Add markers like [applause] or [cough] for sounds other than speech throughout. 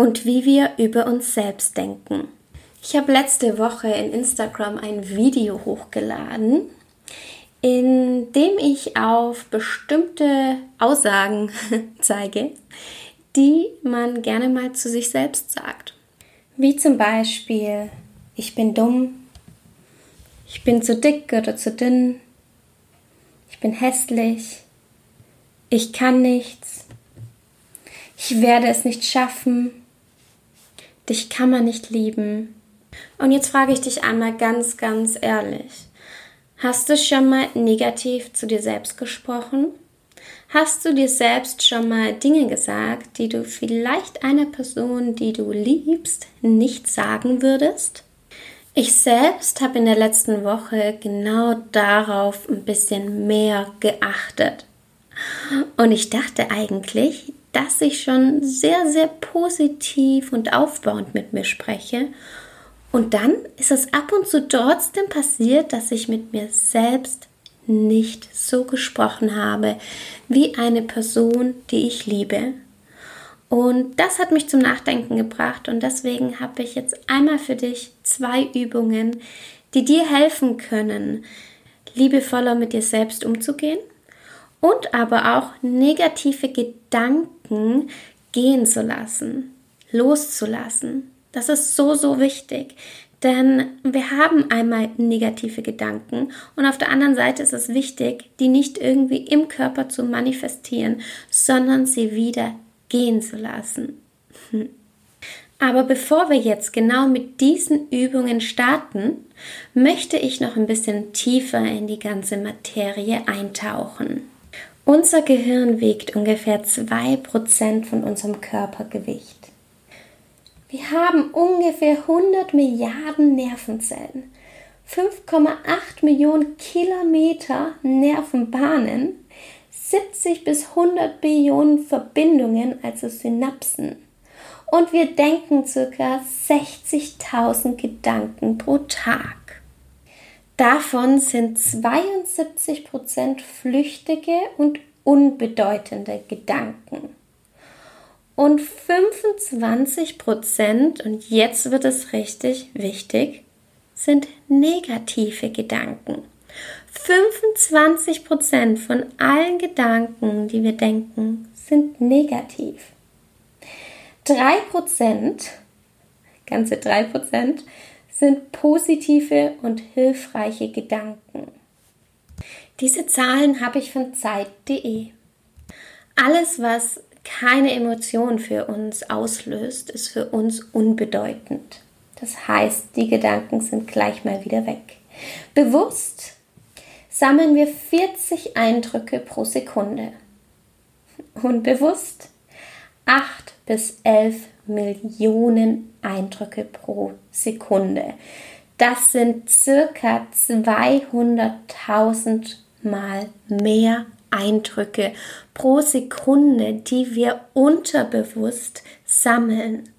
und wie wir über uns selbst denken. Ich habe letzte Woche in Instagram ein Video hochgeladen, in dem ich auf bestimmte Aussagen [laughs] zeige, die man gerne mal zu sich selbst sagt. Wie zum Beispiel, ich bin dumm, ich bin zu dick oder zu dünn, ich bin hässlich, ich kann nichts, ich werde es nicht schaffen, dich kann man nicht lieben. Und jetzt frage ich dich einmal ganz, ganz ehrlich. Hast du schon mal negativ zu dir selbst gesprochen? Hast du dir selbst schon mal Dinge gesagt, die du vielleicht einer Person, die du liebst, nicht sagen würdest? Ich selbst habe in der letzten Woche genau darauf ein bisschen mehr geachtet. Und ich dachte eigentlich, dass ich schon sehr, sehr positiv und aufbauend mit mir spreche. Und dann ist es ab und zu trotzdem passiert, dass ich mit mir selbst nicht so gesprochen habe wie eine Person, die ich liebe. Und das hat mich zum Nachdenken gebracht und deswegen habe ich jetzt einmal für dich zwei Übungen, die dir helfen können, liebevoller mit dir selbst umzugehen und aber auch negative Gedanken gehen zu lassen, loszulassen. Das ist so, so wichtig. Denn wir haben einmal negative Gedanken und auf der anderen Seite ist es wichtig, die nicht irgendwie im Körper zu manifestieren, sondern sie wieder gehen zu lassen. Hm. Aber bevor wir jetzt genau mit diesen Übungen starten, möchte ich noch ein bisschen tiefer in die ganze Materie eintauchen. Unser Gehirn wiegt ungefähr 2% von unserem Körpergewicht. Wir haben ungefähr 100 Milliarden Nervenzellen, 5,8 Millionen Kilometer Nervenbahnen, 70 bis 100 Billionen Verbindungen, also Synapsen. Und wir denken ca. 60.000 Gedanken pro Tag. Davon sind 72% flüchtige und unbedeutende Gedanken. Und 25% und jetzt wird es richtig wichtig, sind negative Gedanken. 25% von allen Gedanken, die wir denken, sind negativ. 3% ganze 3 sind positive und hilfreiche Gedanken. Diese Zahlen habe ich von Zeit.de. Alles, was keine Emotion für uns auslöst, ist für uns unbedeutend. Das heißt, die Gedanken sind gleich mal wieder weg. Bewusst sammeln wir 40 Eindrücke pro Sekunde. Unbewusst 8 bis 11 Millionen Eindrücke pro Sekunde. Das sind circa 200.000 Mal mehr Eindrücke pro Sekunde, die wir unterbewusst sammeln.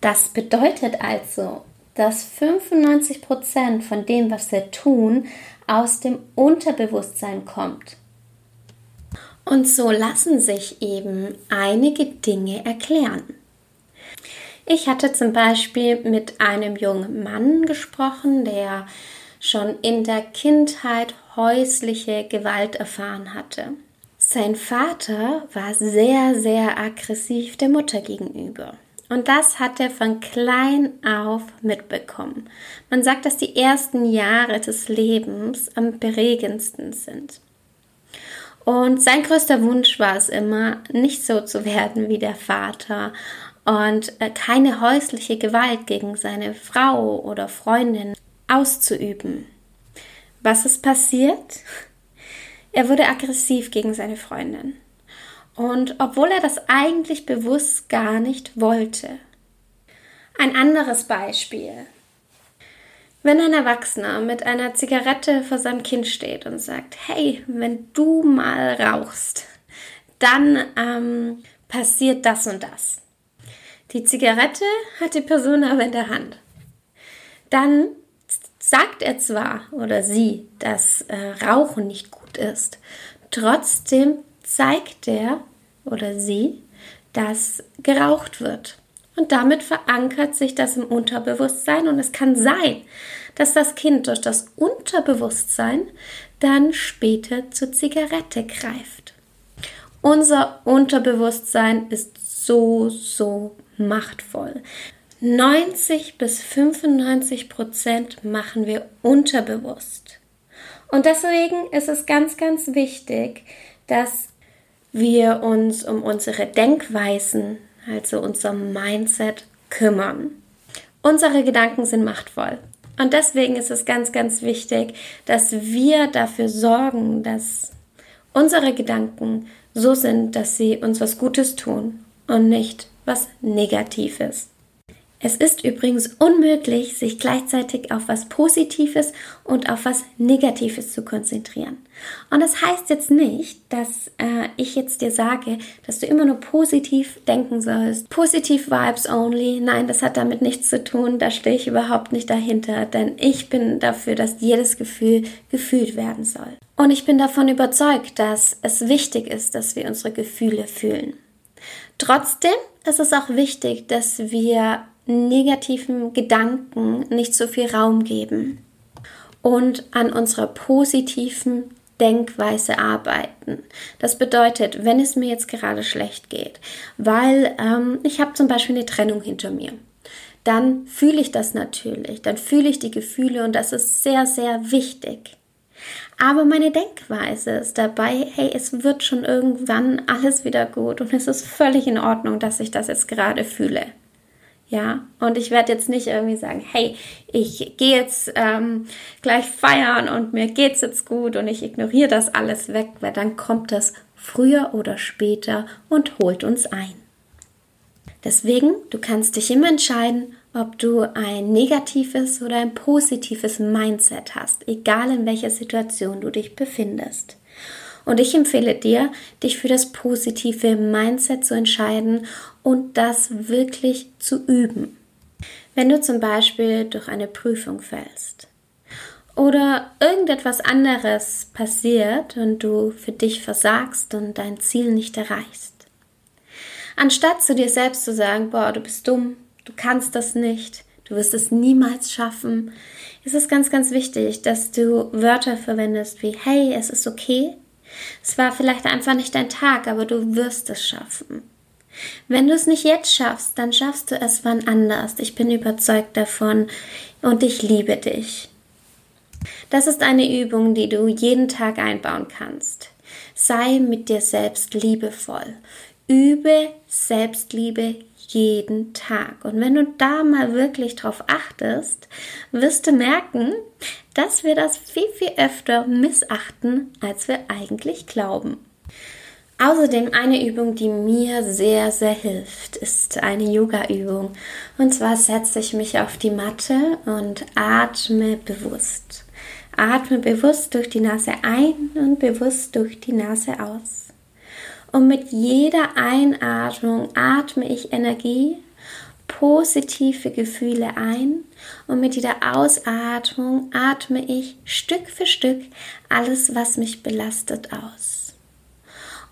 Das bedeutet also, dass 95 Prozent von dem, was wir tun, aus dem Unterbewusstsein kommt. Und so lassen sich eben einige Dinge erklären. Ich hatte zum Beispiel mit einem jungen Mann gesprochen, der schon in der Kindheit häusliche Gewalt erfahren hatte. Sein Vater war sehr, sehr aggressiv der Mutter gegenüber. Und das hat er von klein auf mitbekommen. Man sagt, dass die ersten Jahre des Lebens am beregendsten sind. Und sein größter Wunsch war es immer, nicht so zu werden wie der Vater und äh, keine häusliche Gewalt gegen seine Frau oder Freundin auszuüben. Was ist passiert? Er wurde aggressiv gegen seine Freundin. Und obwohl er das eigentlich bewusst gar nicht wollte. Ein anderes Beispiel. Wenn ein Erwachsener mit einer Zigarette vor seinem Kind steht und sagt, hey, wenn du mal rauchst, dann ähm, passiert das und das. Die Zigarette hat die Person aber in der Hand. Dann sagt er zwar oder sie, dass äh, Rauchen nicht gut ist, trotzdem zeigt er oder sie, dass geraucht wird. Und damit verankert sich das im Unterbewusstsein und es kann sein, dass das Kind durch das Unterbewusstsein dann später zur Zigarette greift. Unser Unterbewusstsein ist so, so machtvoll. 90 bis 95 Prozent machen wir unterbewusst. Und deswegen ist es ganz, ganz wichtig, dass wir uns um unsere Denkweisen, also unser Mindset, kümmern. Unsere Gedanken sind machtvoll. Und deswegen ist es ganz, ganz wichtig, dass wir dafür sorgen, dass unsere Gedanken so sind, dass sie uns was Gutes tun und nicht was Negatives. Es ist übrigens unmöglich, sich gleichzeitig auf was Positives und auf was Negatives zu konzentrieren. Und das heißt jetzt nicht, dass äh, ich jetzt dir sage, dass du immer nur positiv denken sollst. Positiv Vibes only. Nein, das hat damit nichts zu tun. Da stehe ich überhaupt nicht dahinter, denn ich bin dafür, dass jedes Gefühl gefühlt werden soll. Und ich bin davon überzeugt, dass es wichtig ist, dass wir unsere Gefühle fühlen. Trotzdem ist es auch wichtig, dass wir negativen Gedanken nicht so viel Raum geben und an unserer positiven Denkweise arbeiten. Das bedeutet, wenn es mir jetzt gerade schlecht geht, weil ähm, ich habe zum Beispiel eine Trennung hinter mir, dann fühle ich das natürlich, dann fühle ich die Gefühle und das ist sehr, sehr wichtig. Aber meine Denkweise ist dabei, hey, es wird schon irgendwann alles wieder gut und es ist völlig in Ordnung, dass ich das jetzt gerade fühle. Ja, und ich werde jetzt nicht irgendwie sagen, hey, ich gehe jetzt ähm, gleich feiern und mir geht's jetzt gut und ich ignoriere das alles weg, weil dann kommt das früher oder später und holt uns ein. Deswegen, du kannst dich immer entscheiden, ob du ein negatives oder ein positives Mindset hast, egal in welcher Situation du dich befindest. Und ich empfehle dir, dich für das positive Mindset zu entscheiden und das wirklich zu üben. Wenn du zum Beispiel durch eine Prüfung fällst oder irgendetwas anderes passiert und du für dich versagst und dein Ziel nicht erreichst. Anstatt zu dir selbst zu sagen, boah, du bist dumm, du kannst das nicht, du wirst es niemals schaffen, ist es ganz, ganz wichtig, dass du Wörter verwendest wie, hey, es ist okay, es war vielleicht einfach nicht dein Tag, aber du wirst es schaffen. Wenn du es nicht jetzt schaffst, dann schaffst du es wann anders. Ich bin überzeugt davon und ich liebe dich. Das ist eine Übung, die du jeden Tag einbauen kannst. Sei mit dir selbst liebevoll. Übe Selbstliebe jeden Tag. Und wenn du da mal wirklich drauf achtest, wirst du merken, dass wir das viel, viel öfter missachten, als wir eigentlich glauben. Außerdem eine Übung, die mir sehr, sehr hilft, ist eine Yoga-Übung. Und zwar setze ich mich auf die Matte und atme bewusst. Atme bewusst durch die Nase ein und bewusst durch die Nase aus. Und mit jeder Einatmung atme ich Energie, positive Gefühle ein und mit jeder Ausatmung atme ich Stück für Stück alles, was mich belastet, aus.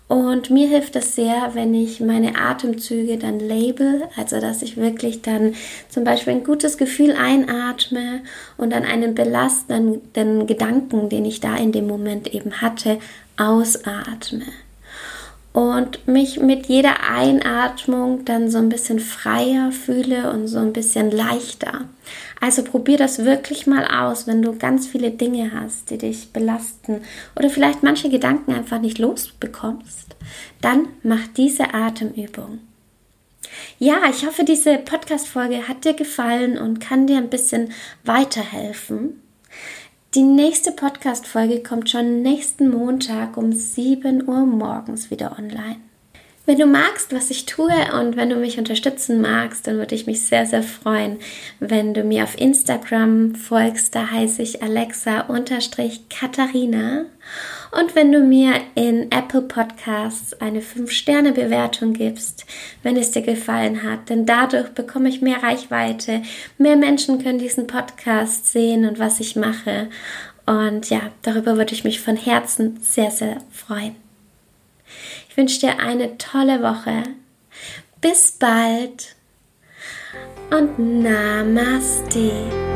Und mir hilft es sehr, wenn ich meine Atemzüge dann label, also dass ich wirklich dann zum Beispiel ein gutes Gefühl einatme und dann einen belastenden Gedanken, den ich da in dem Moment eben hatte, ausatme und mich mit jeder Einatmung dann so ein bisschen freier fühle und so ein bisschen leichter. Also probier das wirklich mal aus, wenn du ganz viele Dinge hast, die dich belasten oder vielleicht manche Gedanken einfach nicht losbekommst, dann mach diese Atemübung. Ja, ich hoffe, diese Podcast-Folge hat dir gefallen und kann dir ein bisschen weiterhelfen. Die nächste Podcast-Folge kommt schon nächsten Montag um 7 Uhr morgens wieder online. Wenn du magst, was ich tue und wenn du mich unterstützen magst, dann würde ich mich sehr, sehr freuen, wenn du mir auf Instagram folgst. Da heiße ich Alexa-Katharina. Und wenn du mir in Apple Podcasts eine 5-Sterne-Bewertung gibst, wenn es dir gefallen hat, denn dadurch bekomme ich mehr Reichweite. Mehr Menschen können diesen Podcast sehen und was ich mache. Und ja, darüber würde ich mich von Herzen sehr, sehr freuen wünsche dir eine tolle Woche. Bis bald und Namaste.